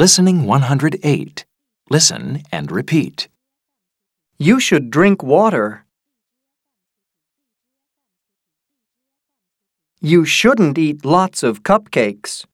Listening 108. Listen and repeat. You should drink water. You shouldn't eat lots of cupcakes.